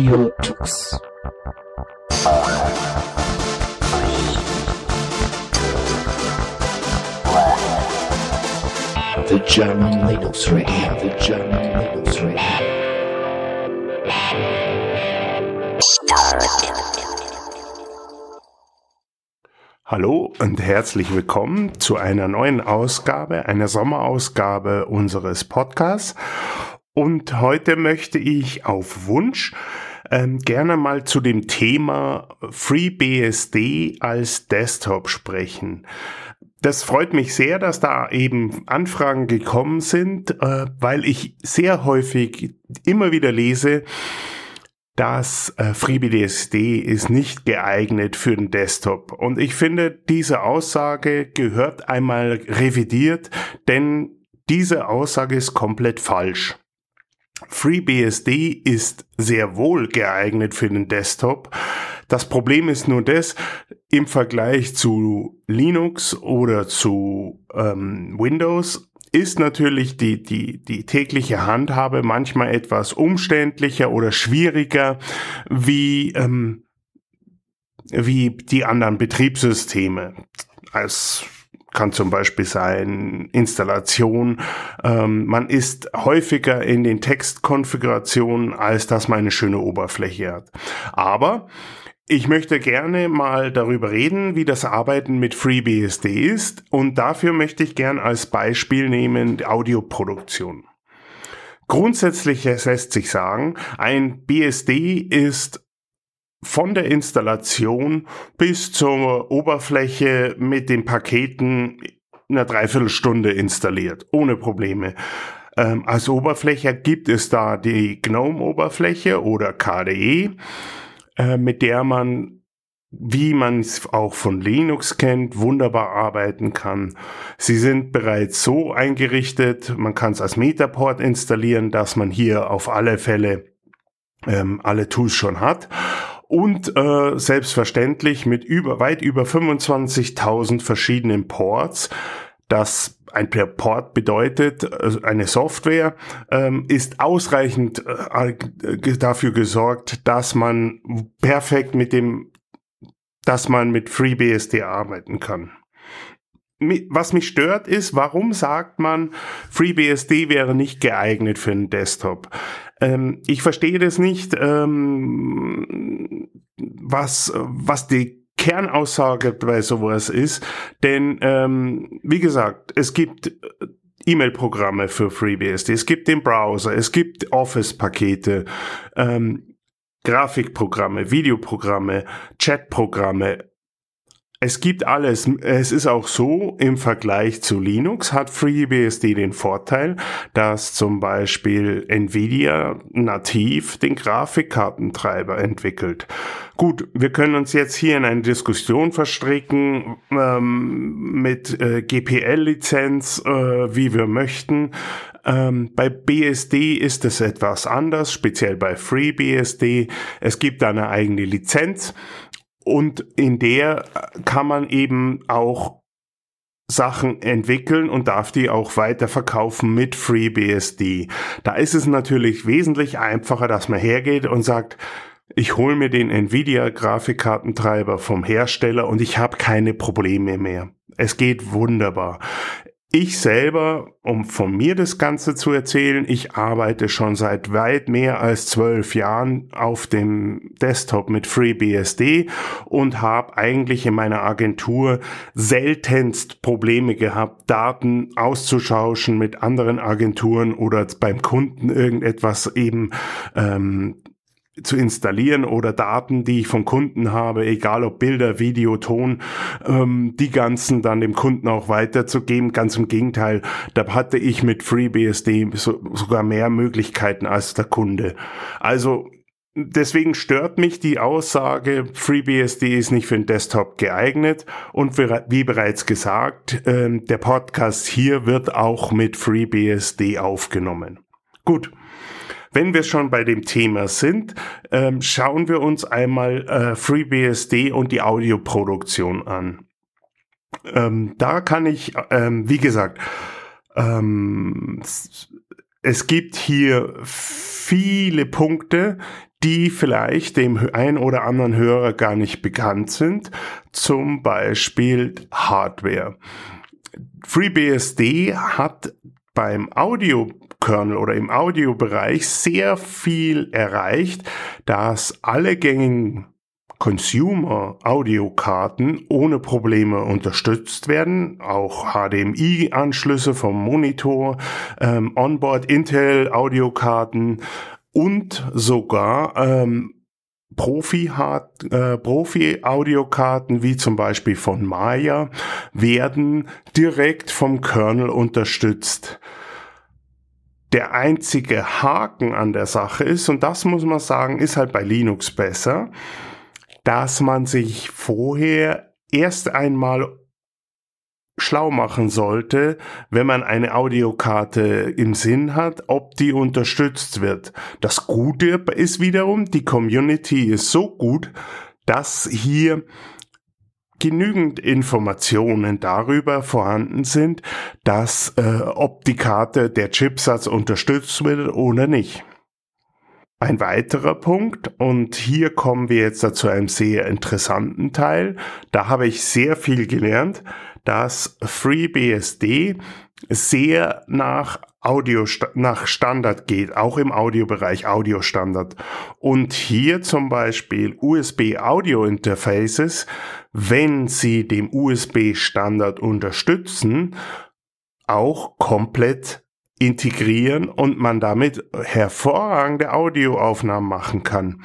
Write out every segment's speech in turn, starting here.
Audio Tux. The German Linux Radio, the German Linux Radio. Hallo und herzlich willkommen zu einer neuen Ausgabe, einer Sommerausgabe unseres Podcasts. Und heute möchte ich auf Wunsch ähm, gerne mal zu dem Thema FreeBSD als Desktop sprechen. Das freut mich sehr, dass da eben Anfragen gekommen sind, äh, weil ich sehr häufig immer wieder lese, dass äh, FreeBSD ist nicht geeignet für den Desktop. Und ich finde, diese Aussage gehört einmal revidiert, denn diese Aussage ist komplett falsch. FreeBSD ist sehr wohl geeignet für den Desktop. Das Problem ist nur das, im Vergleich zu Linux oder zu ähm, Windows ist natürlich die, die, die tägliche Handhabe manchmal etwas umständlicher oder schwieriger wie, ähm, wie die anderen Betriebssysteme. Als kann zum Beispiel sein Installation. Ähm, man ist häufiger in den Textkonfigurationen, als dass man eine schöne Oberfläche hat. Aber ich möchte gerne mal darüber reden, wie das Arbeiten mit FreeBSD ist und dafür möchte ich gern als Beispiel nehmen die Audioproduktion. Grundsätzlich lässt sich sagen, ein BSD ist von der Installation bis zur Oberfläche mit den Paketen in einer Dreiviertelstunde installiert, ohne Probleme. Ähm, als Oberfläche gibt es da die GNOME-Oberfläche oder KDE, äh, mit der man wie man es auch von Linux kennt, wunderbar arbeiten kann. Sie sind bereits so eingerichtet, man kann es als Metaport installieren, dass man hier auf alle Fälle ähm, alle Tools schon hat und äh, selbstverständlich mit über weit über 25.000 verschiedenen Ports. Das ein Port bedeutet, also eine Software ähm, ist ausreichend äh, dafür gesorgt, dass man perfekt mit dem, dass man mit FreeBSD arbeiten kann. Was mich stört ist, warum sagt man, FreeBSD wäre nicht geeignet für einen Desktop? Ähm, ich verstehe das nicht, ähm, was, was die Kernaussage bei sowas ist, denn ähm, wie gesagt, es gibt E-Mail-Programme für FreeBSD, es gibt den Browser, es gibt Office-Pakete, ähm, Grafikprogramme, Videoprogramme, Chatprogramme, es gibt alles. Es ist auch so, im Vergleich zu Linux hat FreeBSD den Vorteil, dass zum Beispiel Nvidia nativ den Grafikkartentreiber entwickelt. Gut, wir können uns jetzt hier in eine Diskussion verstricken ähm, mit äh, GPL-Lizenz, äh, wie wir möchten. Ähm, bei BSD ist es etwas anders, speziell bei FreeBSD. Es gibt eine eigene Lizenz und in der kann man eben auch Sachen entwickeln und darf die auch weiterverkaufen mit FreeBSD. Da ist es natürlich wesentlich einfacher, dass man hergeht und sagt, ich hole mir den Nvidia Grafikkartentreiber vom Hersteller und ich habe keine Probleme mehr. Es geht wunderbar. Ich selber, um von mir das Ganze zu erzählen, ich arbeite schon seit weit mehr als zwölf Jahren auf dem Desktop mit FreeBSD und habe eigentlich in meiner Agentur seltenst Probleme gehabt, Daten auszutauschen mit anderen Agenturen oder beim Kunden irgendetwas eben ähm, zu installieren oder Daten, die ich vom Kunden habe, egal ob Bilder, Video, Ton, ähm, die ganzen dann dem Kunden auch weiterzugeben. Ganz im Gegenteil, da hatte ich mit FreeBSD so, sogar mehr Möglichkeiten als der Kunde. Also Deswegen stört mich die Aussage, FreeBSD ist nicht für den Desktop geeignet. Und wie bereits gesagt, äh, der Podcast hier wird auch mit FreeBSD aufgenommen. Gut. Wenn wir schon bei dem Thema sind, ähm, schauen wir uns einmal äh, FreeBSD und die Audioproduktion an. Ähm, da kann ich, ähm, wie gesagt, ähm, es gibt hier viele Punkte, die vielleicht dem ein oder anderen Hörer gar nicht bekannt sind, zum Beispiel Hardware. FreeBSD hat beim Audio-Kernel oder im Audiobereich sehr viel erreicht, dass alle gängigen Consumer-Audiokarten ohne Probleme unterstützt werden, auch HDMI-Anschlüsse vom Monitor, ähm, Onboard Intel-Audiokarten und sogar ähm, Profi äh, Profi-Audiokarten wie zum Beispiel von Maya werden direkt vom Kernel unterstützt. Der einzige Haken an der Sache ist, und das muss man sagen, ist halt bei Linux besser, dass man sich vorher erst einmal schlau machen sollte, wenn man eine Audiokarte im Sinn hat, ob die unterstützt wird. Das Gute ist wiederum, die Community ist so gut, dass hier genügend Informationen darüber vorhanden sind, dass äh, ob die Karte der Chipsatz unterstützt wird oder nicht. Ein weiterer Punkt, und hier kommen wir jetzt zu einem sehr interessanten Teil, da habe ich sehr viel gelernt, dass FreeBSD sehr nach Audio nach Standard geht, auch im Audiobereich Audiostandard. Und hier zum Beispiel USB Audio Interfaces, wenn sie dem USB Standard unterstützen, auch komplett integrieren und man damit hervorragende Audioaufnahmen machen kann.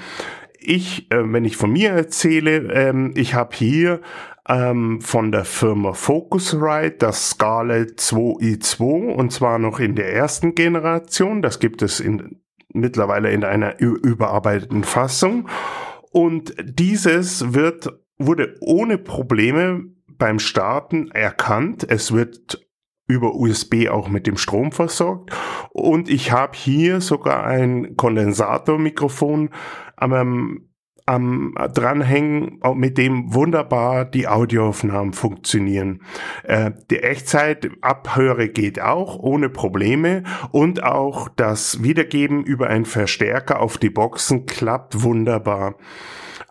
Ich, äh, wenn ich von mir erzähle, ähm, ich habe hier ähm, von der Firma Focusrite das Scarlett 2i2 und zwar noch in der ersten Generation. Das gibt es in, mittlerweile in einer überarbeiteten Fassung. Und dieses wird, wurde ohne Probleme beim Starten erkannt. Es wird über USB auch mit dem Strom versorgt. Und ich habe hier sogar ein Kondensatormikrofon am, am dranhängen, mit dem wunderbar die Audioaufnahmen funktionieren. Äh, die Echtzeitabhöre geht auch ohne Probleme und auch das Wiedergeben über einen Verstärker auf die Boxen klappt wunderbar.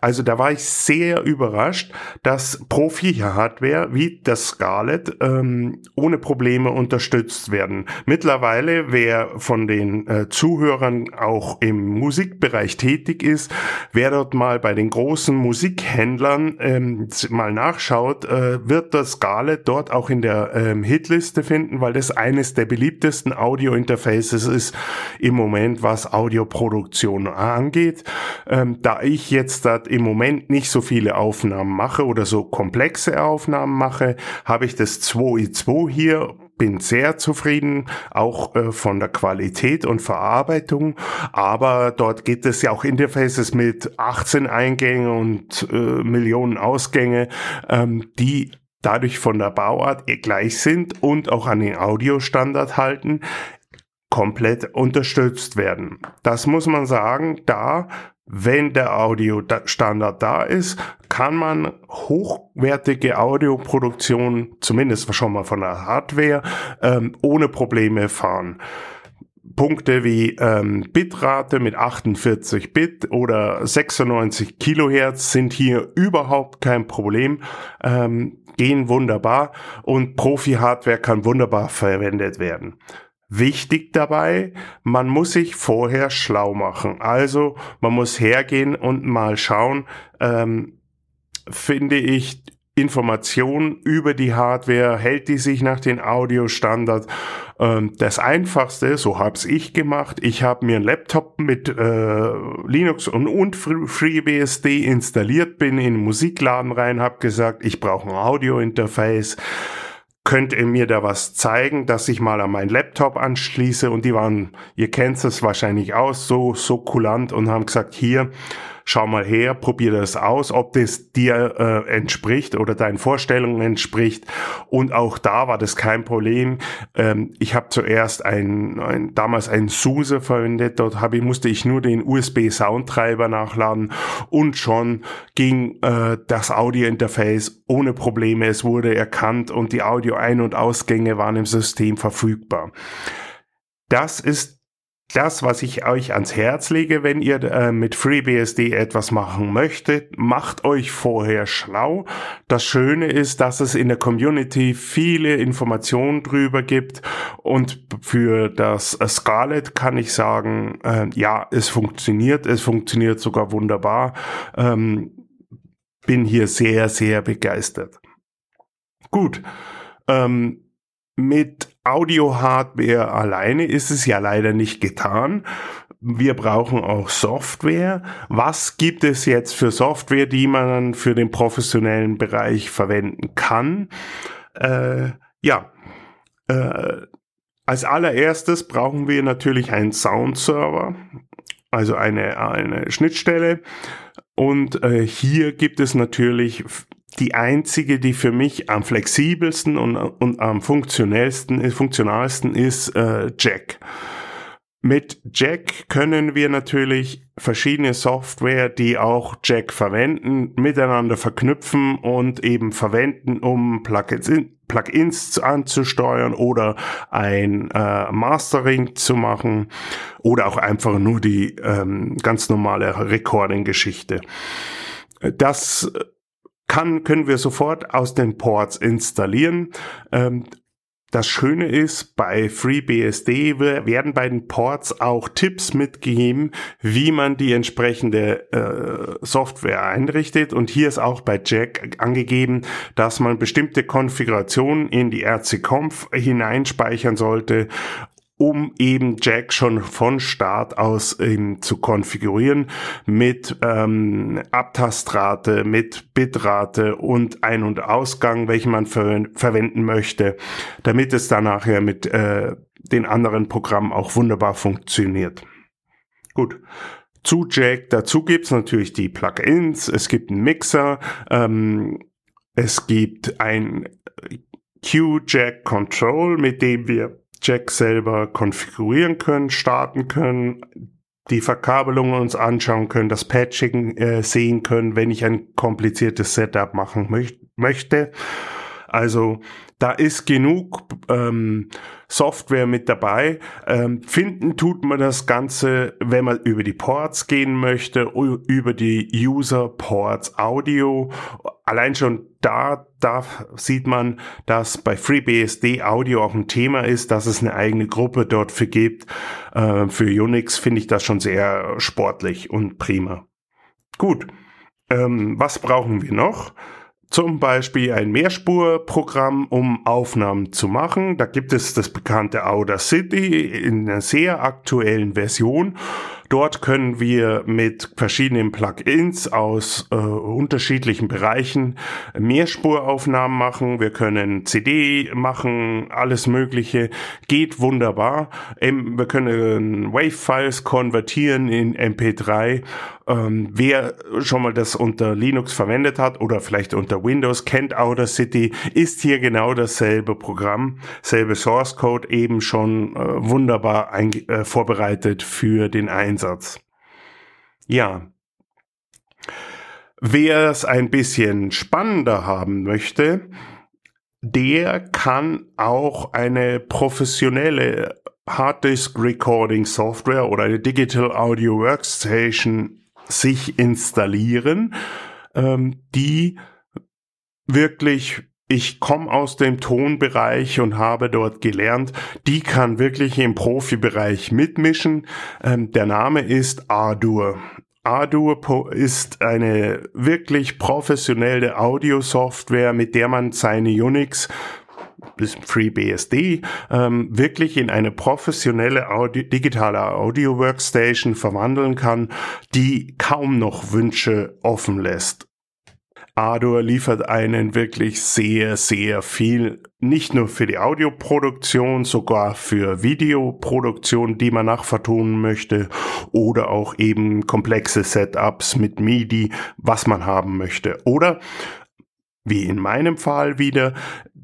Also da war ich sehr überrascht, dass Profi-Hardware wie das Scarlett ähm, ohne Probleme unterstützt werden. Mittlerweile, wer von den äh, Zuhörern auch im Musikbereich tätig ist, wer dort mal bei den großen Musikhändlern ähm, mal nachschaut, äh, wird das Scarlett dort auch in der ähm, Hitliste finden, weil das eines der beliebtesten Audio-Interfaces ist im Moment, was Audioproduktion angeht. Ähm, da ich jetzt da im Moment nicht so viele Aufnahmen mache oder so komplexe Aufnahmen mache, habe ich das 2i2 hier bin sehr zufrieden, auch äh, von der Qualität und Verarbeitung. Aber dort gibt es ja auch Interfaces mit 18 Eingänge und äh, Millionen Ausgänge, ähm, die dadurch von der Bauart gleich sind und auch an den Audiostandard halten komplett unterstützt werden. Das muss man sagen, da wenn der Audiostandard da ist, kann man hochwertige Audioproduktion, zumindest schon mal von der Hardware, ähm, ohne Probleme fahren. Punkte wie ähm, Bitrate mit 48 Bit oder 96 Kilohertz sind hier überhaupt kein Problem, ähm, gehen wunderbar und Profi-Hardware kann wunderbar verwendet werden. Wichtig dabei, man muss sich vorher schlau machen. Also man muss hergehen und mal schauen, ähm, finde ich Informationen über die Hardware, hält die sich nach den Audiostandards. Ähm, das einfachste, so hab's ich gemacht, ich habe mir einen Laptop mit äh, Linux und, und FreeBSD installiert, bin in den Musikladen rein, habe gesagt, ich brauche ein Audio-Interface könnt ihr mir da was zeigen, dass ich mal an meinen Laptop anschließe? Und die waren, ihr kennt es wahrscheinlich aus, so, so kulant und haben gesagt, hier, schau mal her, probier das aus, ob das dir äh, entspricht oder deinen Vorstellungen entspricht. Und auch da war das kein Problem. Ähm, ich habe zuerst ein, ein damals ein SUSE verwendet. Dort hab ich, musste ich nur den USB-Soundtreiber nachladen und schon ging äh, das Audio-Interface ohne Probleme. Es wurde erkannt und die Audio-Ein- und Ausgänge waren im System verfügbar. Das ist das, was ich euch ans Herz lege, wenn ihr äh, mit FreeBSD etwas machen möchtet, macht euch vorher schlau. Das Schöne ist, dass es in der Community viele Informationen drüber gibt und für das Scarlet kann ich sagen, äh, ja, es funktioniert, es funktioniert sogar wunderbar. Ähm, bin hier sehr, sehr begeistert. Gut. Ähm, mit Audio-Hardware alleine ist es ja leider nicht getan. Wir brauchen auch Software. Was gibt es jetzt für Software, die man für den professionellen Bereich verwenden kann? Äh, ja, äh, als allererstes brauchen wir natürlich einen Sound-Server, also eine, eine Schnittstelle. Und äh, hier gibt es natürlich die einzige, die für mich am flexibelsten und, und am funktionellsten, funktionalsten ist äh, Jack. Mit Jack können wir natürlich verschiedene Software, die auch Jack verwenden, miteinander verknüpfen und eben verwenden, um Plugins, Plugins anzusteuern oder ein äh, Mastering zu machen oder auch einfach nur die ähm, ganz normale Recording-Geschichte. Das kann, können wir sofort aus den Ports installieren. Ähm, das Schöne ist, bei FreeBSD werden bei den Ports auch Tipps mitgegeben, wie man die entsprechende äh, Software einrichtet. Und hier ist auch bei Jack angegeben, dass man bestimmte Konfigurationen in die RC-Conf hineinspeichern sollte um eben Jack schon von Start aus ähm, zu konfigurieren mit ähm, Abtastrate, mit Bitrate und Ein- und Ausgang, welchen man ver verwenden möchte, damit es dann nachher mit äh, den anderen Programmen auch wunderbar funktioniert. Gut. Zu Jack, dazu gibt's natürlich die Plugins, es gibt einen Mixer, ähm, es gibt ein Q-Jack Control, mit dem wir Jack selber konfigurieren können, starten können, die Verkabelung uns anschauen können, das Patching äh, sehen können, wenn ich ein kompliziertes Setup machen möch möchte. Also da ist genug ähm, Software mit dabei. Ähm, finden tut man das Ganze, wenn man über die Ports gehen möchte, über die User Ports Audio. Allein schon da, da sieht man, dass bei FreeBSD Audio auch ein Thema ist, dass es eine eigene Gruppe dort für gibt. Äh, für Unix finde ich das schon sehr sportlich und prima. Gut. Ähm, was brauchen wir noch? Zum Beispiel ein Mehrspurprogramm, um Aufnahmen zu machen. Da gibt es das bekannte Audacity in einer sehr aktuellen Version. Dort können wir mit verschiedenen Plugins aus äh, unterschiedlichen Bereichen Mehrspuraufnahmen machen. Wir können CD machen, alles Mögliche. Geht wunderbar. Ähm, wir können Wave-Files konvertieren in MP3. Ähm, wer schon mal das unter Linux verwendet hat oder vielleicht unter Windows kennt Audacity, ist hier genau dasselbe Programm, selbe Source Code eben schon äh, wunderbar äh, vorbereitet für den Einsatz. Einsatz. Ja. Wer es ein bisschen spannender haben möchte, der kann auch eine professionelle Harddisk Recording Software oder eine Digital Audio Workstation sich installieren, ähm, die wirklich ich komme aus dem Tonbereich und habe dort gelernt, die kann wirklich im Profibereich mitmischen. Ähm, der Name ist Ardour. Ardour ist eine wirklich professionelle Audiosoftware, mit der man seine Unix FreeBSD ähm, wirklich in eine professionelle Audio, digitale Audio Workstation verwandeln kann, die kaum noch Wünsche offen lässt. Ador liefert einen wirklich sehr, sehr viel, nicht nur für die Audioproduktion, sogar für Videoproduktion, die man nachvertonen möchte, oder auch eben komplexe Setups mit MIDI, was man haben möchte. Oder wie in meinem Fall wieder,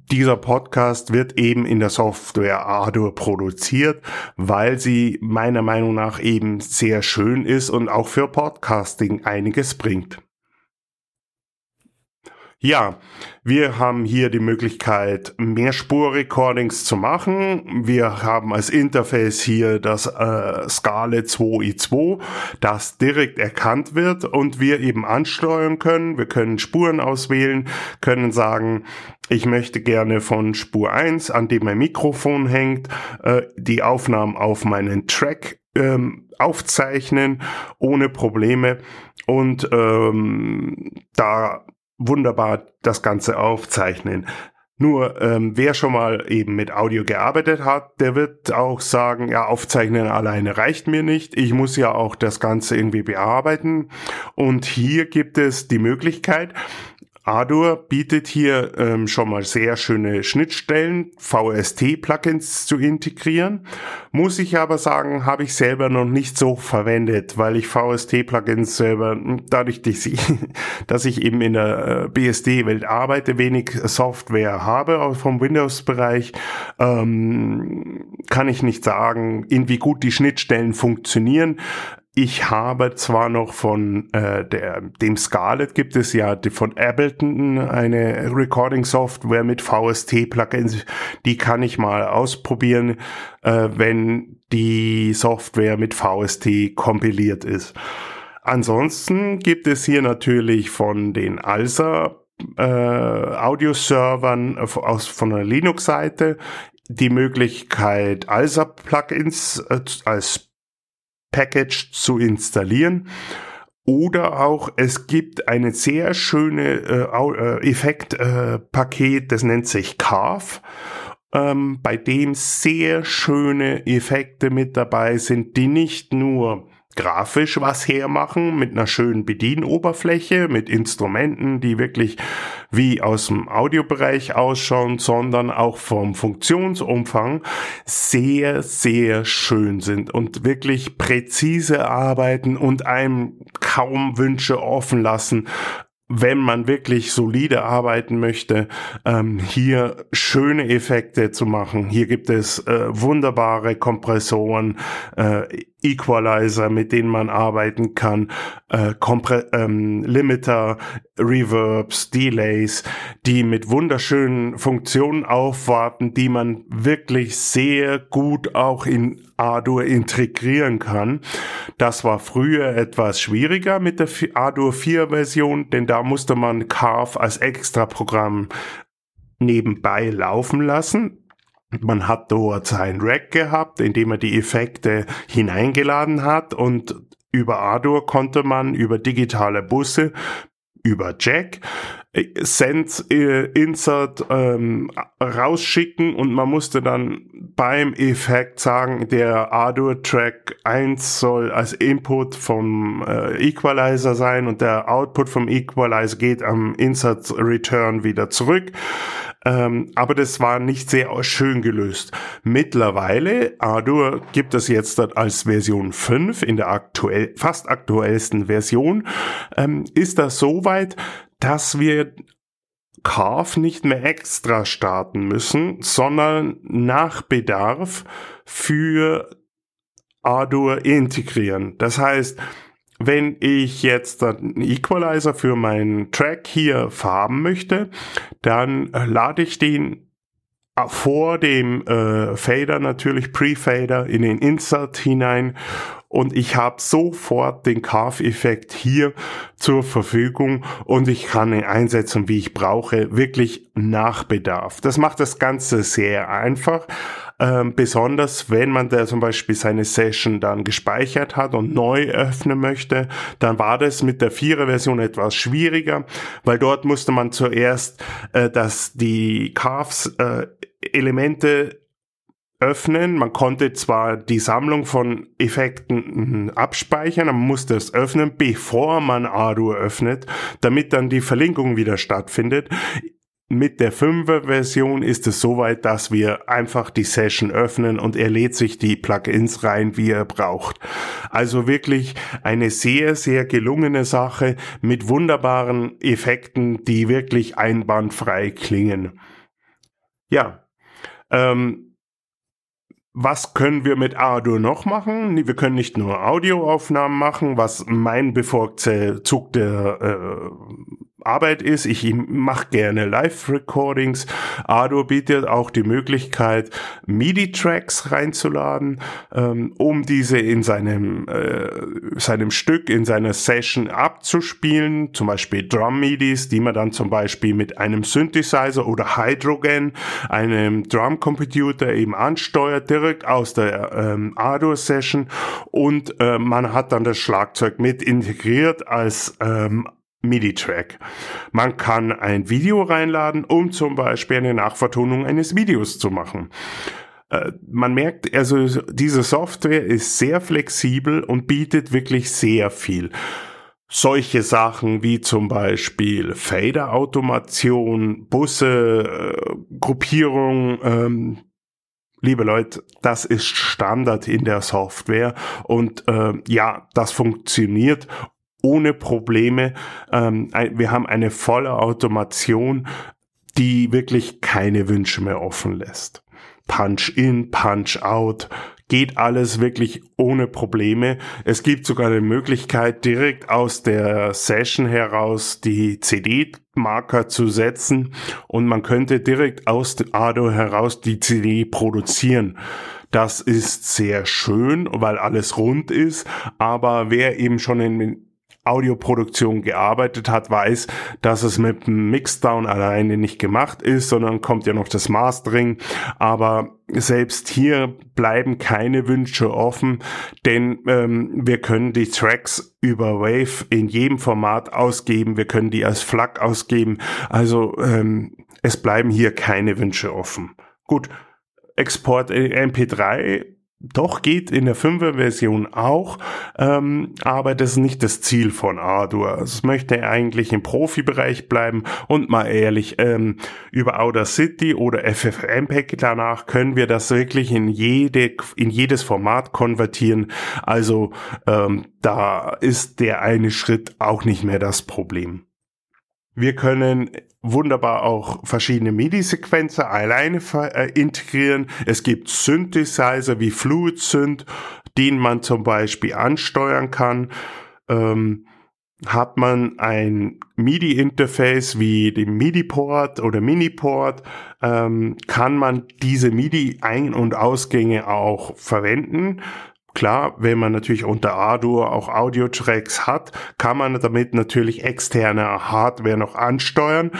dieser Podcast wird eben in der Software Ardour produziert, weil sie meiner Meinung nach eben sehr schön ist und auch für Podcasting einiges bringt. Ja, wir haben hier die Möglichkeit, Mehrspur-Recordings zu machen. Wir haben als Interface hier das äh, Scale 2i2, das direkt erkannt wird und wir eben ansteuern können. Wir können Spuren auswählen, können sagen, ich möchte gerne von Spur 1, an dem mein Mikrofon hängt, äh, die Aufnahmen auf meinen Track ähm, aufzeichnen ohne Probleme und ähm, da wunderbar das Ganze aufzeichnen. Nur ähm, wer schon mal eben mit Audio gearbeitet hat, der wird auch sagen, ja, aufzeichnen alleine reicht mir nicht. Ich muss ja auch das Ganze irgendwie bearbeiten. Und hier gibt es die Möglichkeit, Adur bietet hier ähm, schon mal sehr schöne Schnittstellen, VST-Plugins zu integrieren. Muss ich aber sagen, habe ich selber noch nicht so verwendet, weil ich VST-Plugins selber, dadurch, dass ich, dass ich eben in der äh, BSD-Welt arbeite, wenig Software habe vom Windows-Bereich, ähm, kann ich nicht sagen, in wie gut die Schnittstellen funktionieren. Ich habe zwar noch von äh, der, dem Scarlett gibt es ja die, von Ableton eine Recording-Software mit VST-Plugins, die kann ich mal ausprobieren, äh, wenn die Software mit VST kompiliert ist. Ansonsten gibt es hier natürlich von den ALSA äh, Audioservern aus von der Linux-Seite die Möglichkeit, ALSA-Plugins äh, als Package zu installieren. Oder auch es gibt eine sehr schöne äh, Effektpaket, äh, das nennt sich Carve, ähm, bei dem sehr schöne Effekte mit dabei sind, die nicht nur grafisch was hermachen mit einer schönen Bedienoberfläche, mit Instrumenten, die wirklich wie aus dem Audiobereich ausschauen, sondern auch vom Funktionsumfang sehr, sehr schön sind und wirklich präzise arbeiten und einem kaum Wünsche offen lassen, wenn man wirklich solide arbeiten möchte, ähm, hier schöne Effekte zu machen. Hier gibt es äh, wunderbare Kompressoren, äh, Equalizer, mit denen man arbeiten kann, äh, Kompre ähm, Limiter, Reverbs, Delays, die mit wunderschönen Funktionen aufwarten, die man wirklich sehr gut auch in Ardour integrieren kann. Das war früher etwas schwieriger mit der Ardour 4 Version, denn da musste man Carve als Extra-Programm nebenbei laufen lassen. Man hat dort sein Rack gehabt, in dem er die Effekte hineingeladen hat und über Ardour konnte man über digitale Busse über Jack Send äh, Insert ähm, rausschicken und man musste dann beim Effekt sagen, der Ardour Track 1 soll als Input vom äh, Equalizer sein und der Output vom Equalizer geht am Insert Return wieder zurück. Ähm, aber das war nicht sehr schön gelöst. Mittlerweile, Ardour gibt es jetzt als Version 5 in der aktuell, fast aktuellsten Version, ähm, ist das so weit, dass wir Carve nicht mehr extra starten müssen, sondern nach Bedarf für Ardour integrieren. Das heißt, wenn ich jetzt einen Equalizer für meinen Track hier haben möchte, dann lade ich den vor dem äh, Fader natürlich Pre-Fader in den Insert hinein und ich habe sofort den Carve-Effekt hier zur Verfügung und ich kann ihn einsetzen, wie ich brauche, wirklich nach Bedarf. Das macht das Ganze sehr einfach. Ähm, besonders wenn man da zum Beispiel seine Session dann gespeichert hat und neu öffnen möchte, dann war das mit der Vierer Version etwas schwieriger, weil dort musste man zuerst äh, dass die Carves äh, Elemente öffnen. Man konnte zwar die Sammlung von Effekten hm, abspeichern, man musste es öffnen, bevor man Ardour öffnet, damit dann die Verlinkung wieder stattfindet. Mit der 5er Version ist es soweit, dass wir einfach die Session öffnen und er lädt sich die Plugins rein, wie er braucht. Also wirklich eine sehr, sehr gelungene Sache mit wunderbaren Effekten, die wirklich einwandfrei klingen. Ja, ähm, was können wir mit Ardour noch machen? Wir können nicht nur Audioaufnahmen machen, was mein bevorzugter äh, Arbeit ist. Ich mache gerne Live-Recordings. Ardo bietet auch die Möglichkeit, MIDI-Tracks reinzuladen, ähm, um diese in seinem, äh, seinem Stück, in seiner Session abzuspielen. Zum Beispiel Drum-MIDIs, die man dann zum Beispiel mit einem Synthesizer oder Hydrogen, einem Drum-Computer eben ansteuert, direkt aus der ähm, Ardo-Session. Und äh, man hat dann das Schlagzeug mit integriert als ähm, MIDI-Track. Man kann ein Video reinladen, um zum Beispiel eine Nachvertonung eines Videos zu machen. Äh, man merkt, also diese Software ist sehr flexibel und bietet wirklich sehr viel. Solche Sachen wie zum Beispiel Fader-Automation, Busse, äh, Gruppierung, ähm, liebe Leute, das ist Standard in der Software und äh, ja, das funktioniert ohne Probleme. Ähm, wir haben eine volle Automation, die wirklich keine Wünsche mehr offen lässt. Punch in, Punch out, geht alles wirklich ohne Probleme. Es gibt sogar eine Möglichkeit, direkt aus der Session heraus die CD-Marker zu setzen und man könnte direkt aus Ado heraus die CD produzieren. Das ist sehr schön, weil alles rund ist, aber wer eben schon in Audioproduktion gearbeitet hat, weiß, dass es mit dem Mixdown alleine nicht gemacht ist, sondern kommt ja noch das Mastering. Aber selbst hier bleiben keine Wünsche offen, denn ähm, wir können die Tracks über Wave in jedem Format ausgeben, wir können die als FLAC ausgeben. Also ähm, es bleiben hier keine Wünsche offen. Gut, Export MP3 doch geht in der 5er Version auch, ähm, aber das ist nicht das Ziel von Ardour. Also es möchte eigentlich im Profibereich bleiben und mal ehrlich, ähm, über Outer City oder FFmpeg danach können wir das wirklich in jede, in jedes Format konvertieren. Also ähm, da ist der eine Schritt auch nicht mehr das Problem. Wir können wunderbar auch verschiedene MIDI-Sequenzer alleine äh, integrieren. Es gibt Synthesizer wie Fluid Synth, den man zum Beispiel ansteuern kann. Ähm, hat man ein MIDI-Interface wie den MIDI-Port oder Mini-Port, ähm, kann man diese MIDI-Ein- und Ausgänge auch verwenden. Klar, wenn man natürlich unter Ardour auch Audio-Tracks hat, kann man damit natürlich externe Hardware noch ansteuern.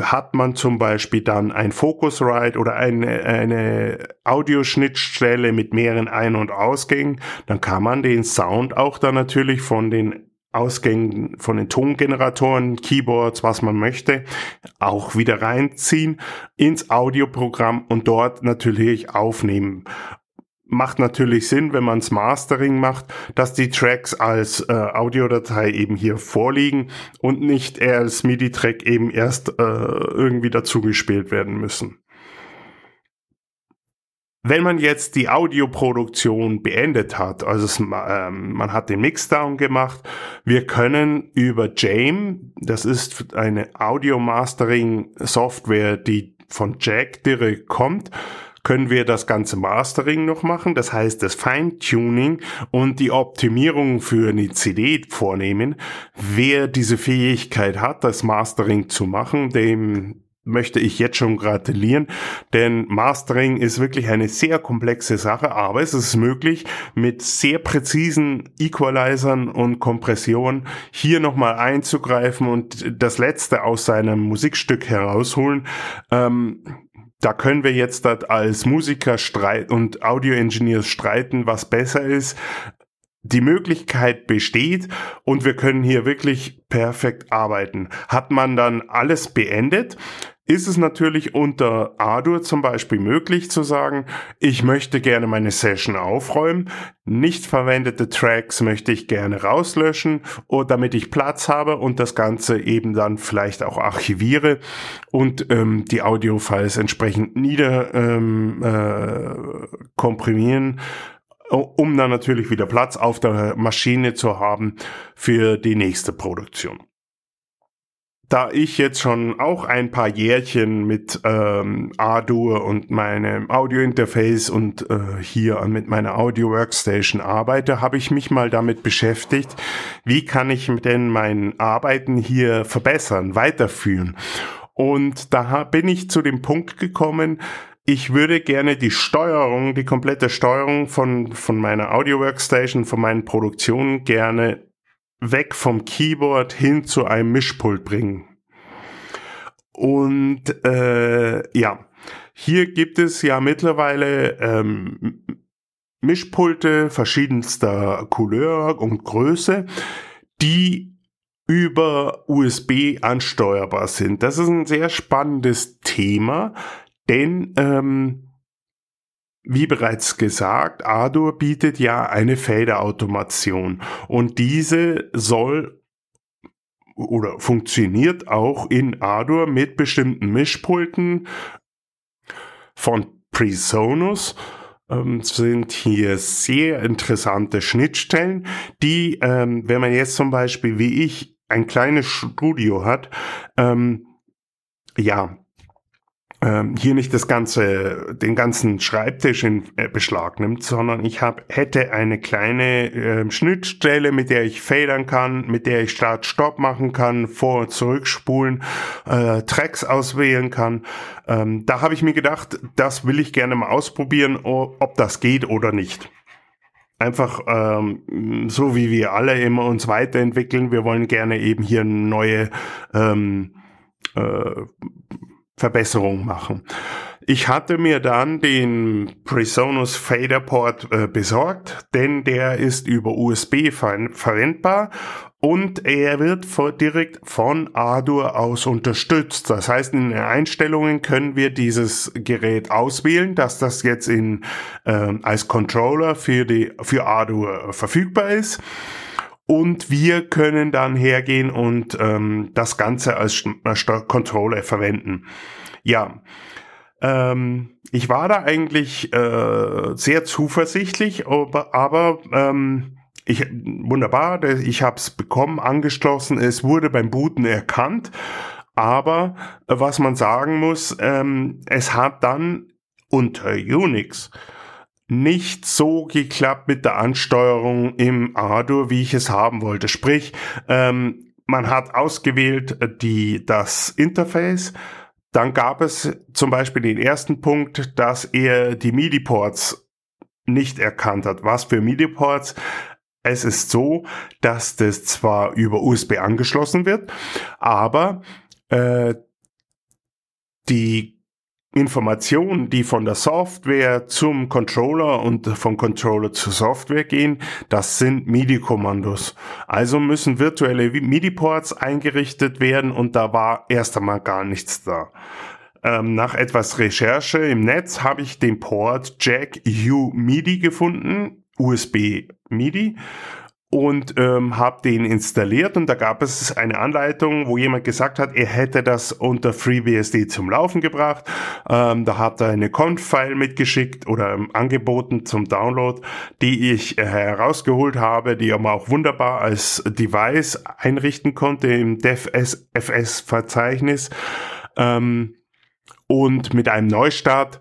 Hat man zum Beispiel dann ein Focusrite oder eine, eine Audioschnittstelle mit mehreren Ein- und Ausgängen, dann kann man den Sound auch dann natürlich von den Ausgängen von den Tongeneratoren, Keyboards, was man möchte, auch wieder reinziehen ins Audioprogramm und dort natürlich aufnehmen macht natürlich Sinn, wenn man's Mastering macht, dass die Tracks als äh, Audiodatei eben hier vorliegen und nicht eher als MIDI-Track eben erst äh, irgendwie dazugespielt werden müssen. Wenn man jetzt die Audioproduktion beendet hat, also es, ähm, man hat den Mixdown gemacht, wir können über Jame, das ist eine Audio-Mastering-Software, die von Jack direkt kommt, können wir das ganze Mastering noch machen, das heißt das Feintuning und die Optimierung für eine CD vornehmen. Wer diese Fähigkeit hat, das Mastering zu machen, dem möchte ich jetzt schon gratulieren, denn Mastering ist wirklich eine sehr komplexe Sache, aber es ist möglich, mit sehr präzisen Equalizern und Kompressionen hier nochmal einzugreifen und das Letzte aus seinem Musikstück herausholen. Ähm, da können wir jetzt als Musiker streiten und Audio-Engineers streiten, was besser ist. Die Möglichkeit besteht und wir können hier wirklich perfekt arbeiten. Hat man dann alles beendet, ist es natürlich unter Ardour zum Beispiel möglich zu sagen, ich möchte gerne meine Session aufräumen, nicht verwendete Tracks möchte ich gerne rauslöschen, damit ich Platz habe und das Ganze eben dann vielleicht auch archiviere und ähm, die Audiofiles entsprechend nieder ähm, äh, komprimieren um dann natürlich wieder Platz auf der Maschine zu haben für die nächste Produktion. Da ich jetzt schon auch ein paar Jährchen mit ähm, Ardour und meinem Audio-Interface und äh, hier mit meiner Audio-Workstation arbeite, habe ich mich mal damit beschäftigt, wie kann ich denn mein Arbeiten hier verbessern, weiterführen. Und da bin ich zu dem Punkt gekommen, ich würde gerne die Steuerung, die komplette Steuerung von, von meiner Audio-Workstation, von meinen Produktionen gerne weg vom Keyboard hin zu einem Mischpult bringen. Und äh, ja, hier gibt es ja mittlerweile ähm, Mischpulte verschiedenster Couleur und Größe, die über USB ansteuerbar sind. Das ist ein sehr spannendes Thema, denn ähm, wie bereits gesagt, Ardour bietet ja eine Fader-Automation und diese soll oder funktioniert auch in Ardour mit bestimmten Mischpulten von Presonus ähm, sind hier sehr interessante Schnittstellen, die, ähm, wenn man jetzt zum Beispiel wie ich ein kleines Studio hat, ähm, ja, ähm, hier nicht das ganze, den ganzen Schreibtisch in äh, Beschlag nimmt, sondern ich hab, hätte eine kleine äh, Schnittstelle, mit der ich federn kann, mit der ich Start Stopp machen kann, vor und zurückspulen, äh, Tracks auswählen kann. Ähm, da habe ich mir gedacht, das will ich gerne mal ausprobieren, ob das geht oder nicht einfach ähm, so wie wir alle immer uns weiterentwickeln. Wir wollen gerne eben hier neue ähm, äh, Verbesserung machen. Ich hatte mir dann den Presonus Faderport äh, besorgt, denn der ist über USB ver verwendbar und er wird direkt von Ardour aus unterstützt. Das heißt, in den Einstellungen können wir dieses Gerät auswählen, dass das jetzt in, äh, als Controller für, die, für Ardour verfügbar ist. Und wir können dann hergehen und ähm, das Ganze als Controller verwenden. Ja, ähm, ich war da eigentlich äh, sehr zuversichtlich, aber, aber ähm, ich, wunderbar, ich habe es bekommen, angeschlossen, es wurde beim Booten erkannt, aber äh, was man sagen muss, ähm, es hat dann unter Unix nicht so geklappt mit der Ansteuerung im Ardour, wie ich es haben wollte. Sprich, ähm, man hat ausgewählt äh, die, das Interface, dann gab es zum Beispiel den ersten Punkt, dass er die MIDI-Ports nicht erkannt hat. Was für MIDI-Ports? Es ist so, dass das zwar über USB angeschlossen wird, aber äh, die Informationen, die von der Software zum Controller und vom Controller zur Software gehen, das sind MIDI-Kommandos. Also müssen virtuelle MIDI-Ports eingerichtet werden und da war erst einmal gar nichts da. Ähm, nach etwas Recherche im Netz habe ich den Port Jack U MIDI gefunden, USB MIDI und ähm, habe den installiert und da gab es eine Anleitung, wo jemand gesagt hat, er hätte das unter FreeBSD zum Laufen gebracht. Ähm, da hat er eine Conf-File mitgeschickt oder ähm, angeboten zum Download, die ich äh, herausgeholt habe, die man auch wunderbar als Device einrichten konnte im DevFS-Verzeichnis. Ähm, und mit einem Neustart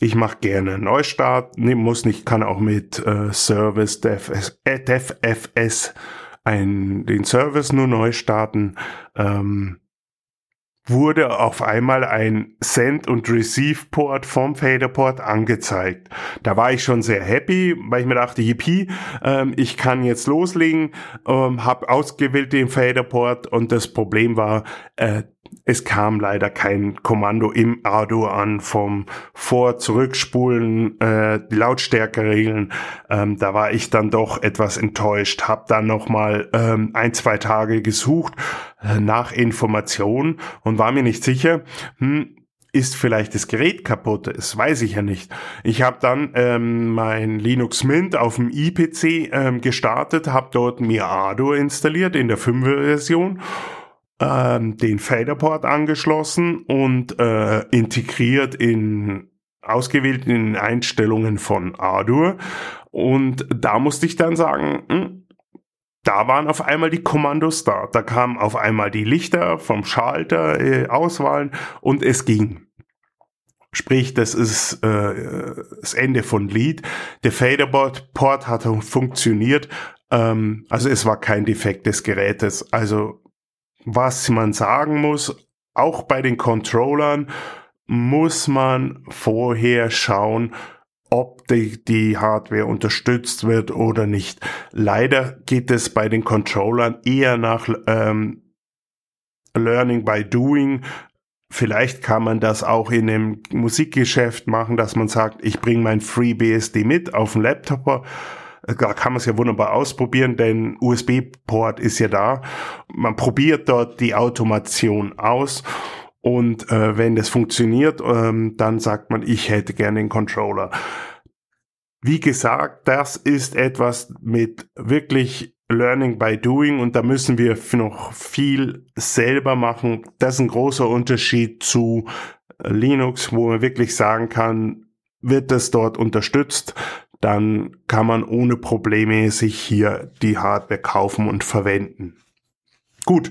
ich mache gerne Neustart, nee, muss nicht, kann auch mit äh, Service DevFS, äh, DevFS ein, den Service nur neu starten. Ähm, wurde auf einmal ein Send- und Receive-Port vom Faderport angezeigt. Da war ich schon sehr happy, weil ich mir dachte, yippie, ähm, ich kann jetzt loslegen, ähm, habe ausgewählt den Faderport und das Problem war, äh, es kam leider kein Kommando im Ardour an vom Vor-, Zurückspulen, äh, Lautstärke regeln. Ähm, da war ich dann doch etwas enttäuscht. Hab dann nochmal ähm, ein, zwei Tage gesucht äh, nach Informationen und war mir nicht sicher, hm, ist vielleicht das Gerät kaputt? Das weiß ich ja nicht. Ich habe dann ähm, mein Linux Mint auf dem IPC ähm, gestartet, habe dort mir Ardour installiert in der 5er Version ähm, den Faderport angeschlossen und äh, integriert in ausgewählten Einstellungen von Ardour. Und da musste ich dann sagen, hm, da waren auf einmal die Kommandos da. Da kamen auf einmal die Lichter vom Schalter, äh, Auswahlen und es ging. Sprich, das ist äh, das Ende von Lied. Der Faderboard-Port hat funktioniert. Ähm, also es war kein Defekt des Gerätes. Also was man sagen muss, auch bei den Controllern muss man vorher schauen, ob die, die Hardware unterstützt wird oder nicht. Leider geht es bei den Controllern eher nach ähm, Learning by Doing. Vielleicht kann man das auch in einem Musikgeschäft machen, dass man sagt, ich bringe mein FreeBSD mit auf den Laptop. Da kann man es ja wunderbar ausprobieren, denn USB-Port ist ja da. Man probiert dort die Automation aus und äh, wenn das funktioniert, ähm, dann sagt man, ich hätte gerne den Controller. Wie gesagt, das ist etwas mit wirklich Learning by Doing und da müssen wir noch viel selber machen. Das ist ein großer Unterschied zu Linux, wo man wirklich sagen kann, wird das dort unterstützt, dann kann man ohne Probleme sich hier die Hardware kaufen und verwenden. Gut,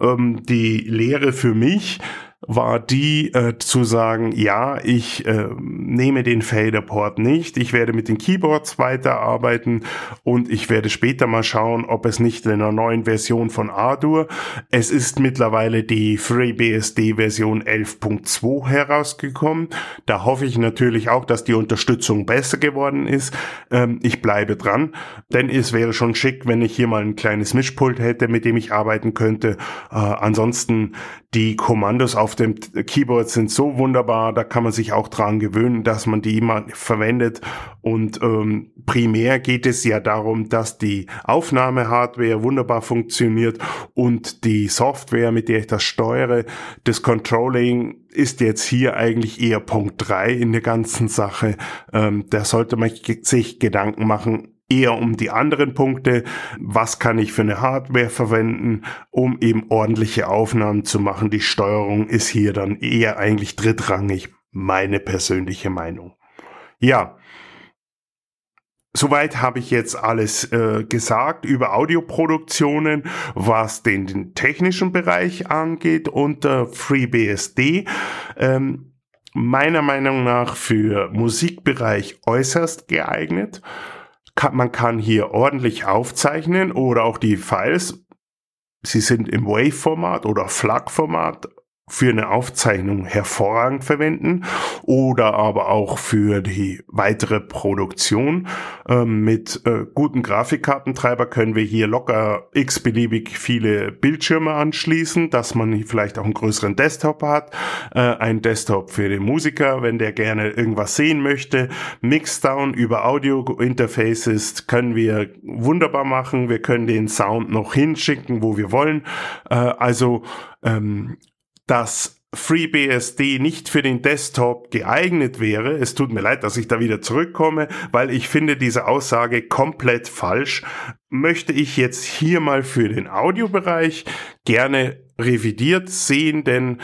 ähm, die Lehre für mich, war die äh, zu sagen, ja, ich äh, nehme den Faderport nicht, ich werde mit den Keyboards weiterarbeiten und ich werde später mal schauen, ob es nicht in einer neuen Version von Ardour, es ist mittlerweile die FreeBSD Version 11.2 herausgekommen, da hoffe ich natürlich auch, dass die Unterstützung besser geworden ist, ähm, ich bleibe dran, denn es wäre schon schick, wenn ich hier mal ein kleines Mischpult hätte, mit dem ich arbeiten könnte, äh, ansonsten die Kommandos auf dem Keyboard sind so wunderbar, da kann man sich auch dran gewöhnen, dass man die immer verwendet. Und ähm, primär geht es ja darum, dass die Aufnahmehardware wunderbar funktioniert und die Software, mit der ich das steuere, das Controlling ist jetzt hier eigentlich eher Punkt drei in der ganzen Sache. Ähm, da sollte man sich Gedanken machen, eher um die anderen Punkte. Was kann ich für eine Hardware verwenden, um eben ordentliche Aufnahmen zu machen? Die Steuerung ist hier dann eher eigentlich drittrangig, meine persönliche Meinung. Ja. Soweit habe ich jetzt alles äh, gesagt über Audioproduktionen, was den, den technischen Bereich angeht unter FreeBSD. Ähm, meiner Meinung nach für Musikbereich äußerst geeignet kann, man kann hier ordentlich aufzeichnen oder auch die Files, sie sind im WAV-Format oder FLAC-Format für eine Aufzeichnung hervorragend verwenden oder aber auch für die weitere Produktion. Ähm, mit äh, guten Grafikkartentreiber können wir hier locker x-beliebig viele Bildschirme anschließen, dass man vielleicht auch einen größeren Desktop hat. Äh, ein Desktop für den Musiker, wenn der gerne irgendwas sehen möchte. Mixdown über Audio-Interfaces können wir wunderbar machen. Wir können den Sound noch hinschicken, wo wir wollen. Äh, also ähm, dass FreeBSD nicht für den Desktop geeignet wäre. Es tut mir leid, dass ich da wieder zurückkomme, weil ich finde diese Aussage komplett falsch. Möchte ich jetzt hier mal für den Audiobereich gerne revidiert sehen, denn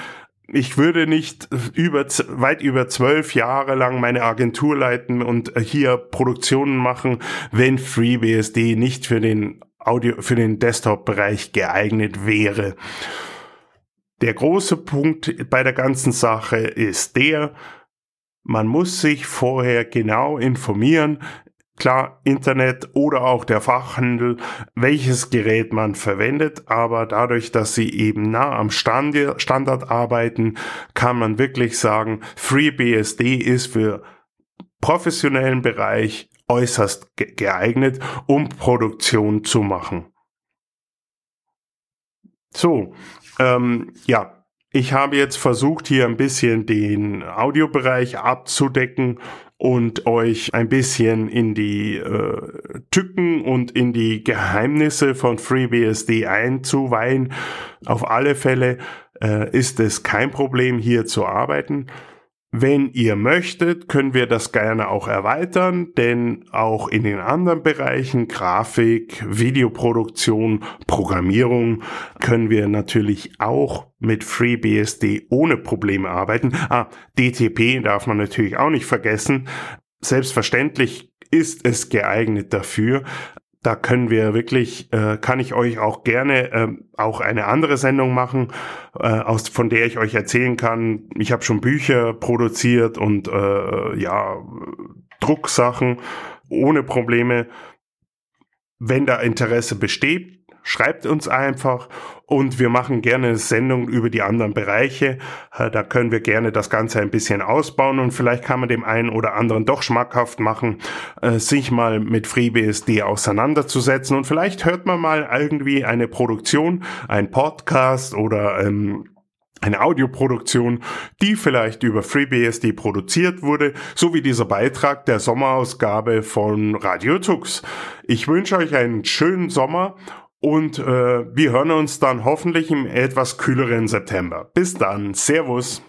ich würde nicht über, weit über zwölf Jahre lang meine Agentur leiten und hier Produktionen machen, wenn FreeBSD nicht für den Audio, für den Desktop-Bereich geeignet wäre. Der große Punkt bei der ganzen Sache ist der, man muss sich vorher genau informieren, klar Internet oder auch der Fachhandel, welches Gerät man verwendet, aber dadurch, dass sie eben nah am Standard arbeiten, kann man wirklich sagen, FreeBSD ist für professionellen Bereich äußerst geeignet, um Produktion zu machen. So, ähm, ja, ich habe jetzt versucht, hier ein bisschen den Audiobereich abzudecken und euch ein bisschen in die äh, Tücken und in die Geheimnisse von FreeBSD einzuweihen. Auf alle Fälle äh, ist es kein Problem, hier zu arbeiten. Wenn ihr möchtet, können wir das gerne auch erweitern, denn auch in den anderen Bereichen Grafik, Videoproduktion, Programmierung können wir natürlich auch mit FreeBSD ohne Probleme arbeiten. Ah, DTP darf man natürlich auch nicht vergessen. Selbstverständlich ist es geeignet dafür. Da können wir wirklich, äh, kann ich euch auch gerne äh, auch eine andere Sendung machen, äh, aus von der ich euch erzählen kann. Ich habe schon Bücher produziert und äh, ja Drucksachen ohne Probleme. Wenn da Interesse besteht, schreibt uns einfach und wir machen gerne eine Sendung über die anderen Bereiche. Äh, da können wir gerne das Ganze ein bisschen ausbauen und vielleicht kann man dem einen oder anderen doch schmackhaft machen, äh, sich mal mit FreeBSD auseinanderzusetzen und vielleicht hört man mal irgendwie eine Produktion, ein Podcast oder ähm, eine Audioproduktion, die vielleicht über FreeBSD produziert wurde, so wie dieser Beitrag der Sommerausgabe von Radio Tux. Ich wünsche euch einen schönen Sommer und äh, wir hören uns dann hoffentlich im etwas kühleren September. Bis dann, Servus.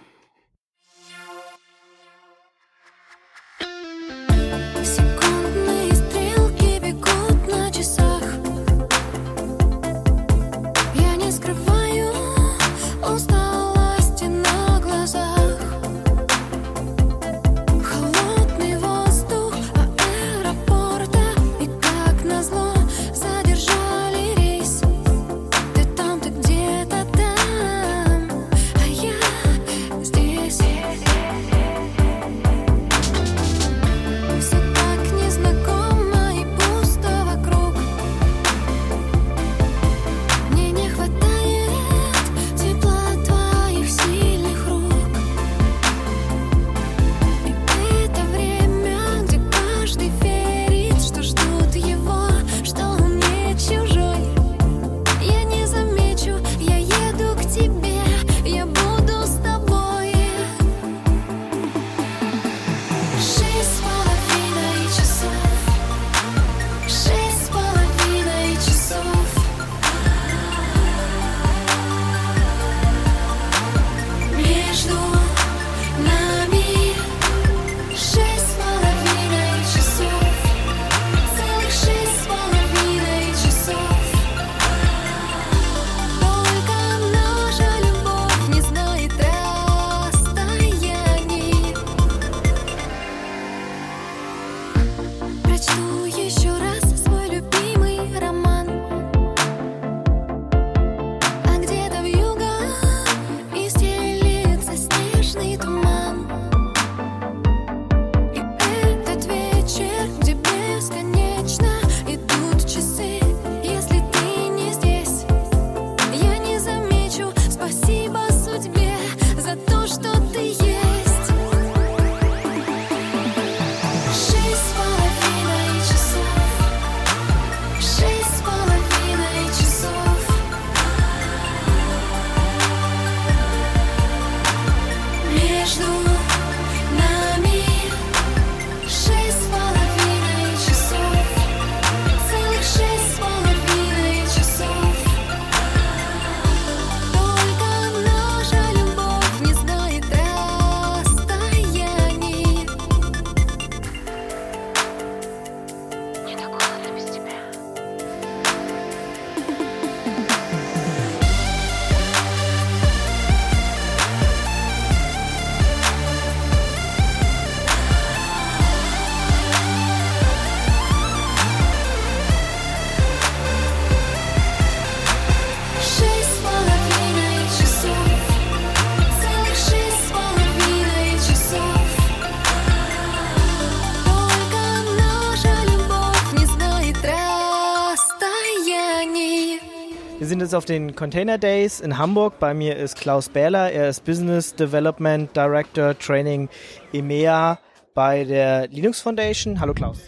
Auf den Container Days in Hamburg. Bei mir ist Klaus Bähler. Er ist Business Development Director Training EMEA bei der Linux Foundation. Hallo Klaus.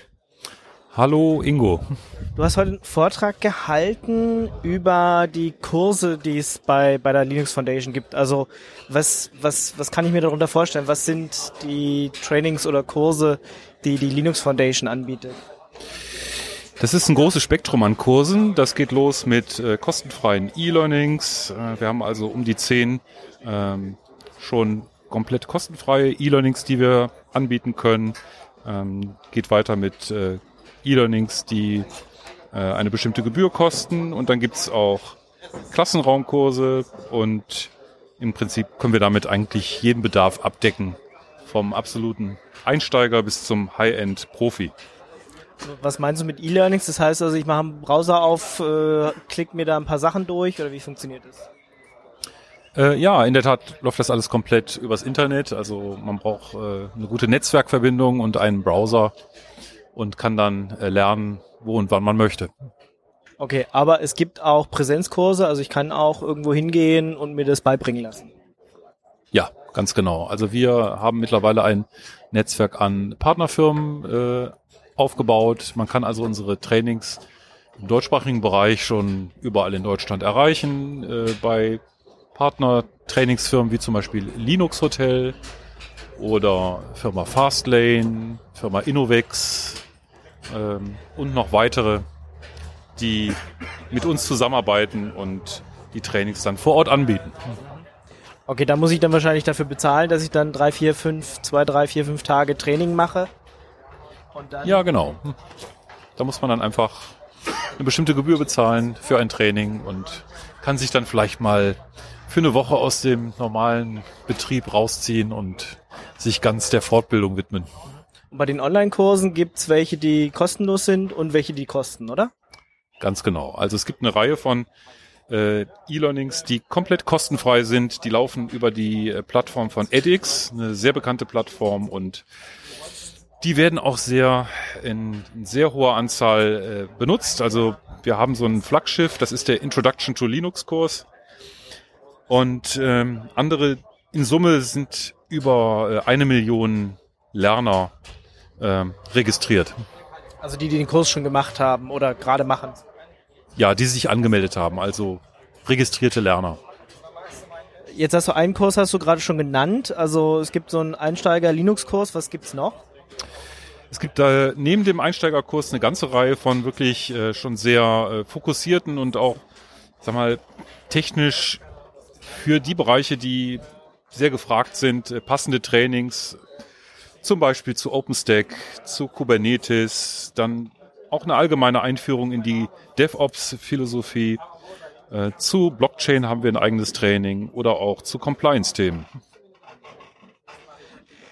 Hallo Ingo. Du hast heute einen Vortrag gehalten über die Kurse, die es bei, bei der Linux Foundation gibt. Also was, was, was kann ich mir darunter vorstellen? Was sind die Trainings oder Kurse, die die Linux Foundation anbietet? Das ist ein großes Spektrum an Kursen. Das geht los mit äh, kostenfreien E-Learnings. Äh, wir haben also um die zehn ähm, schon komplett kostenfreie E-Learnings, die wir anbieten können. Ähm, geht weiter mit äh, E-Learnings, die äh, eine bestimmte Gebühr kosten. Und dann gibt's auch Klassenraumkurse und im Prinzip können wir damit eigentlich jeden Bedarf abdecken. Vom absoluten Einsteiger bis zum High-End-Profi. Was meinst du mit E-Learnings? Das heißt also, ich mache einen Browser auf, äh, klick mir da ein paar Sachen durch oder wie funktioniert das? Äh, ja, in der Tat läuft das alles komplett übers Internet. Also man braucht äh, eine gute Netzwerkverbindung und einen Browser und kann dann äh, lernen, wo und wann man möchte. Okay, aber es gibt auch Präsenzkurse, also ich kann auch irgendwo hingehen und mir das beibringen lassen. Ja, ganz genau. Also wir haben mittlerweile ein Netzwerk an Partnerfirmen äh, aufgebaut. Man kann also unsere Trainings im deutschsprachigen Bereich schon überall in Deutschland erreichen. Äh, bei Partner-Trainingsfirmen wie zum Beispiel Linux Hotel oder Firma Fastlane, Firma Innovex ähm, und noch weitere, die mit uns zusammenarbeiten und die Trainings dann vor Ort anbieten. Okay, da muss ich dann wahrscheinlich dafür bezahlen, dass ich dann drei, vier, fünf, zwei, drei, vier, fünf Tage Training mache. Und dann Ja, genau. Da muss man dann einfach eine bestimmte Gebühr bezahlen für ein Training und kann sich dann vielleicht mal für eine Woche aus dem normalen Betrieb rausziehen und sich ganz der Fortbildung widmen. Und bei den Online-Kursen gibt's welche, die kostenlos sind und welche, die kosten, oder? Ganz genau. Also es gibt eine Reihe von äh, E-Learnings, die komplett kostenfrei sind. Die laufen über die äh, Plattform von edX, eine sehr bekannte Plattform und die werden auch sehr in, sehr hoher Anzahl äh, benutzt. Also wir haben so ein Flaggschiff, das ist der Introduction to Linux Kurs. Und ähm, andere in Summe sind über äh, eine Million Lerner ähm, registriert. Also die, die den Kurs schon gemacht haben oder gerade machen. Ja, die sich angemeldet haben, also registrierte Lerner. Jetzt hast du einen Kurs, hast du gerade schon genannt. Also es gibt so einen Einsteiger-Linux-Kurs. Was gibt's noch? Es gibt da neben dem Einsteigerkurs eine ganze Reihe von wirklich äh, schon sehr äh, fokussierten und auch, sag mal, technisch für die Bereiche, die sehr gefragt sind, äh, passende Trainings, zum Beispiel zu OpenStack, zu Kubernetes, dann auch eine allgemeine Einführung in die DevOps-Philosophie. Äh, zu Blockchain haben wir ein eigenes Training oder auch zu Compliance-Themen.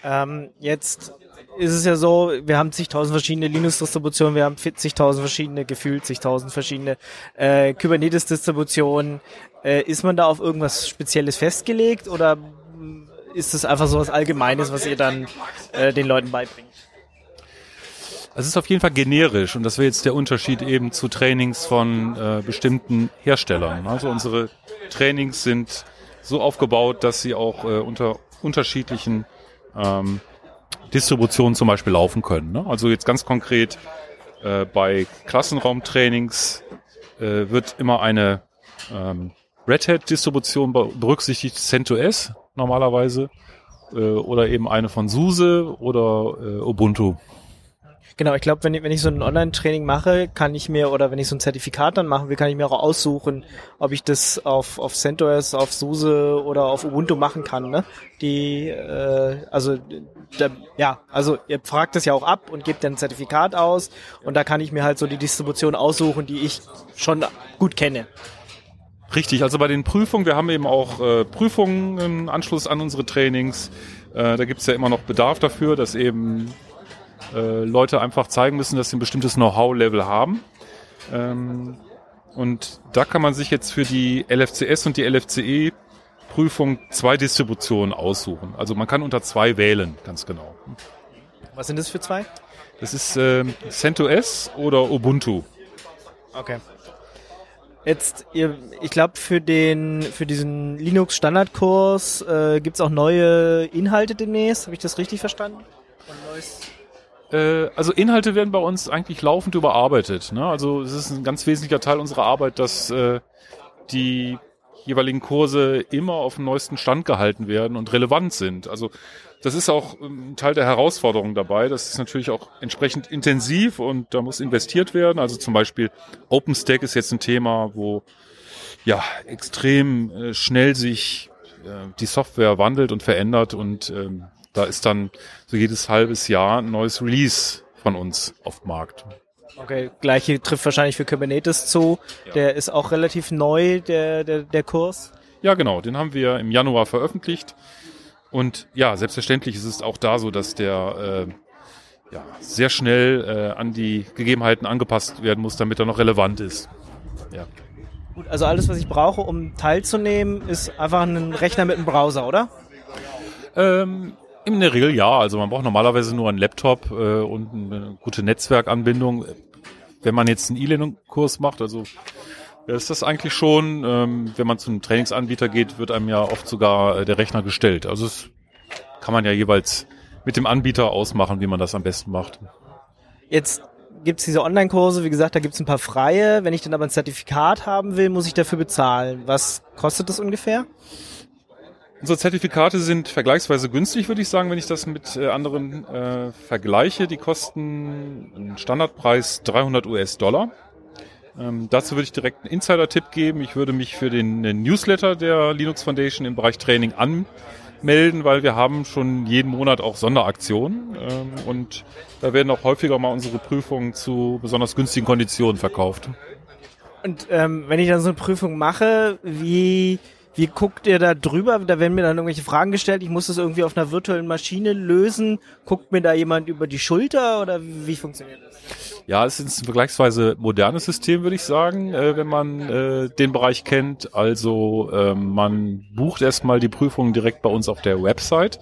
Ähm, jetzt ist es ja so, wir haben zigtausend verschiedene Linux-Distributionen, wir haben zigtausend verschiedene, gefühlt zigtausend verschiedene äh, Kubernetes-Distributionen. Äh, ist man da auf irgendwas Spezielles festgelegt oder ist es einfach so was Allgemeines, was ihr dann äh, den Leuten beibringt? Es ist auf jeden Fall generisch und das wäre jetzt der Unterschied eben zu Trainings von äh, bestimmten Herstellern. Also unsere Trainings sind so aufgebaut, dass sie auch äh, unter unterschiedlichen ähm, Distributionen zum Beispiel laufen können. Ne? Also jetzt ganz konkret äh, bei Klassenraumtrainings äh, wird immer eine ähm, Red Hat Distribution be- berücksichtigt, CentOS normalerweise äh, oder eben eine von SUSE oder äh, Ubuntu. Genau, ich glaube, wenn ich, wenn ich so ein Online-Training mache, kann ich mir, oder wenn ich so ein Zertifikat dann machen will, kann ich mir auch aussuchen, ob ich das auf, auf CentOS, auf SUSE oder auf Ubuntu machen kann. Ne? Die, äh, also, da, ja, also ihr fragt das ja auch ab und gebt dann ein Zertifikat aus und da kann ich mir halt so die Distribution aussuchen, die ich schon gut kenne. Richtig, also bei den Prüfungen, wir haben eben auch äh, Prüfungen im Anschluss an unsere Trainings. Äh, da gibt es ja immer noch Bedarf dafür, dass eben äh, Leute einfach zeigen müssen, dass sie ein bestimmtes Know-how-Level haben. Ähm, und da kann man sich jetzt für die LFCS und die LFCE-Prüfung zwei Distributionen aussuchen. Also man kann unter zwei wählen, ganz genau. Was sind das für zwei? Das ist äh, CentOS oder Ubuntu. Okay. Jetzt, ihr, ich glaube, für den, für diesen Linux-Standardkurs äh, gibt's auch neue Inhalte demnächst. Habe ich das richtig verstanden? Und neues also Inhalte werden bei uns eigentlich laufend überarbeitet. Ne? Also es ist ein ganz wesentlicher Teil unserer Arbeit, dass äh, die jeweiligen Kurse immer auf dem neuesten Stand gehalten werden und relevant sind. Also das ist auch ein Teil der Herausforderung dabei. Das ist natürlich auch entsprechend intensiv und da muss investiert werden. Also zum Beispiel OpenStack ist jetzt ein Thema, wo ja extrem äh, schnell sich äh, die Software wandelt und verändert und ähm, da ist dann so jedes halbes Jahr ein neues Release von uns auf dem Markt. Okay, gleiche trifft wahrscheinlich für Kubernetes zu. Der ist auch relativ neu, der, der, der Kurs. Ja, genau, den haben wir im Januar veröffentlicht. Und ja, selbstverständlich ist es auch da so, dass der, äh, ja, sehr schnell äh, an die Gegebenheiten angepasst werden muss, damit er noch relevant ist. Ja. Gut, also alles, was ich brauche, um teilzunehmen, ist einfach ein Rechner mit einem Browser, oder? Ähm, in der Regel ja. Also man braucht normalerweise nur einen Laptop äh, und eine gute Netzwerkanbindung. Wenn man jetzt einen E-Learning-Kurs macht, also ist das eigentlich schon, ähm, wenn man zu einem Trainingsanbieter geht, wird einem ja oft sogar äh, der Rechner gestellt. Also es kann man ja jeweils mit dem Anbieter ausmachen, wie man das am besten macht. Jetzt gibt's diese Online-Kurse, wie gesagt, da gibt's ein paar freie. Wenn ich dann aber ein Zertifikat haben will, muss ich dafür bezahlen. Was kostet das ungefähr? Unsere Zertifikate sind vergleichsweise günstig, würde ich sagen, wenn ich das mit äh, anderen äh, vergleiche. Die kosten einen Standardpreis 300 US-Dollar. Ähm, dazu würde ich direkt einen Insider-Tipp geben. Ich würde mich für den äh, Newsletter der Linux Foundation im Bereich Training anmelden, weil wir haben schon jeden Monat auch Sonderaktionen ähm, und da werden auch häufiger mal unsere Prüfungen zu besonders günstigen Konditionen verkauft. Und ähm, wenn ich dann so eine Prüfung mache, wie, wie guckt ihr da drüber? Da werden mir dann irgendwelche Fragen gestellt. Ich muss das irgendwie auf einer virtuellen Maschine lösen. Guckt mir da jemand über die Schulter oder wie, funktioniert das? Ja, es ist ein vergleichsweise modernes System, würde ich sagen, äh, wenn man äh, den Bereich kennt. Also ähm, man bucht erstmal die Prüfung direkt bei uns auf der Website.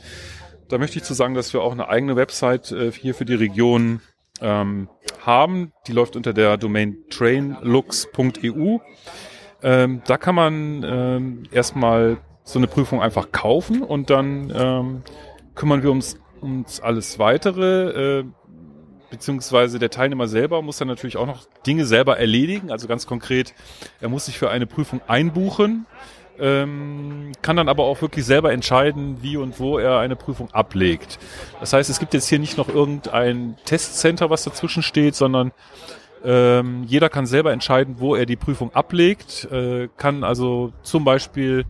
Da möchte ich zu sagen, dass wir auch eine eigene Website äh, hier für die Region ähm, haben. Die läuft unter der Domain trainlux.eu. Ähm, da kann man ähm, erstmal so eine Prüfung einfach kaufen und dann ähm, kümmern wir uns uns alles weitere. Äh, beziehungsweise der Teilnehmer selber muss dann natürlich auch noch Dinge selber erledigen. Also ganz konkret, er muss sich für eine Prüfung einbuchen, ähm, kann dann aber auch wirklich selber entscheiden, wie und wo er eine Prüfung ablegt. Das heißt, es gibt jetzt hier nicht noch irgendein Testcenter, was dazwischen steht, sondern ähm, jeder kann selber entscheiden, wo er die Prüfung ablegt, äh, kann also zum Beispiel,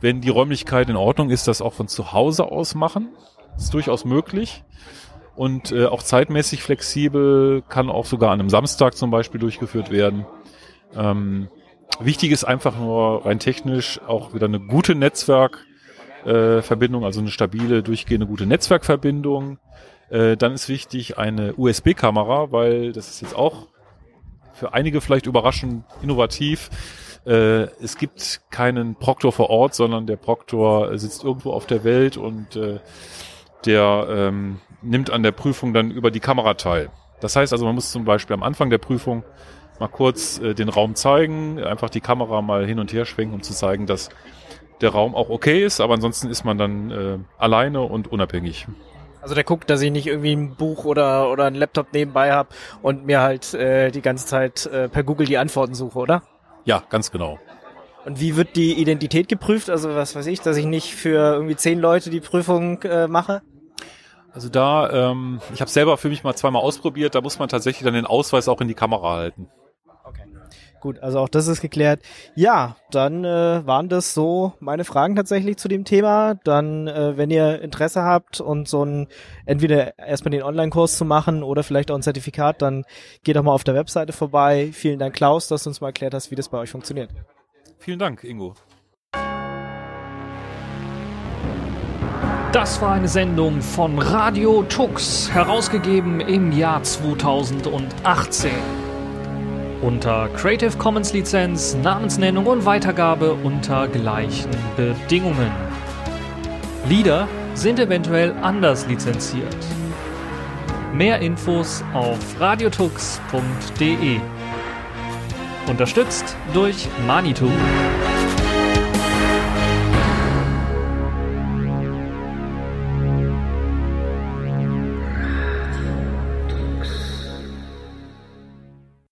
wenn die Räumlichkeit in Ordnung ist, das auch von zu Hause aus machen. Ist durchaus möglich und äh, auch zeitmäßig flexibel, kann auch sogar an einem Samstag zum Beispiel durchgeführt werden. Ähm, wichtig ist einfach nur rein technisch auch wieder eine gute Netzwerkverbindung, äh, also eine stabile, durchgehende gute Netzwerkverbindung. Äh, dann ist wichtig eine USB-Kamera, weil das ist jetzt auch für einige vielleicht überraschend innovativ. Äh, es gibt keinen Proktor vor Ort, sondern der Proktor sitzt irgendwo auf der Welt und äh, der ähm, nimmt an der Prüfung dann über die Kamera teil. Das heißt also, man muss zum Beispiel am Anfang der Prüfung mal kurz äh, den Raum zeigen, einfach die Kamera mal hin und her schwenken, um zu zeigen, dass der Raum auch okay ist, aber ansonsten ist man dann äh, alleine und unabhängig. Also der guckt, dass ich nicht irgendwie ein Buch oder, oder ein Laptop nebenbei habe und mir halt äh, die ganze Zeit äh, per Google die Antworten suche, oder? Ja, ganz genau. Und wie wird die Identität geprüft? Also was weiß ich, dass ich nicht für irgendwie zehn Leute die Prüfung äh, mache? Also da, ähm, ich habe selber für mich mal zweimal ausprobiert, da muss man tatsächlich dann den Ausweis auch in die Kamera halten. Gut, also auch das ist geklärt. Ja, dann äh, waren das so meine Fragen tatsächlich zu dem Thema. Dann, äh, wenn ihr Interesse habt und so ein entweder erstmal den Online-Kurs zu machen oder vielleicht auch ein Zertifikat, dann geht doch mal auf der Webseite vorbei. Vielen Dank, Klaus, dass du uns mal erklärt hast, wie das bei euch funktioniert. Vielen Dank, Ingo. Das war eine Sendung von Radio Tux, herausgegeben im Jahr 2018. Unter Creative Commons Lizenz, Namensnennung und Weitergabe unter gleichen Bedingungen. Lieder sind eventuell anders lizenziert. Mehr Infos auf radiotux.de. Unterstützt durch Manitou.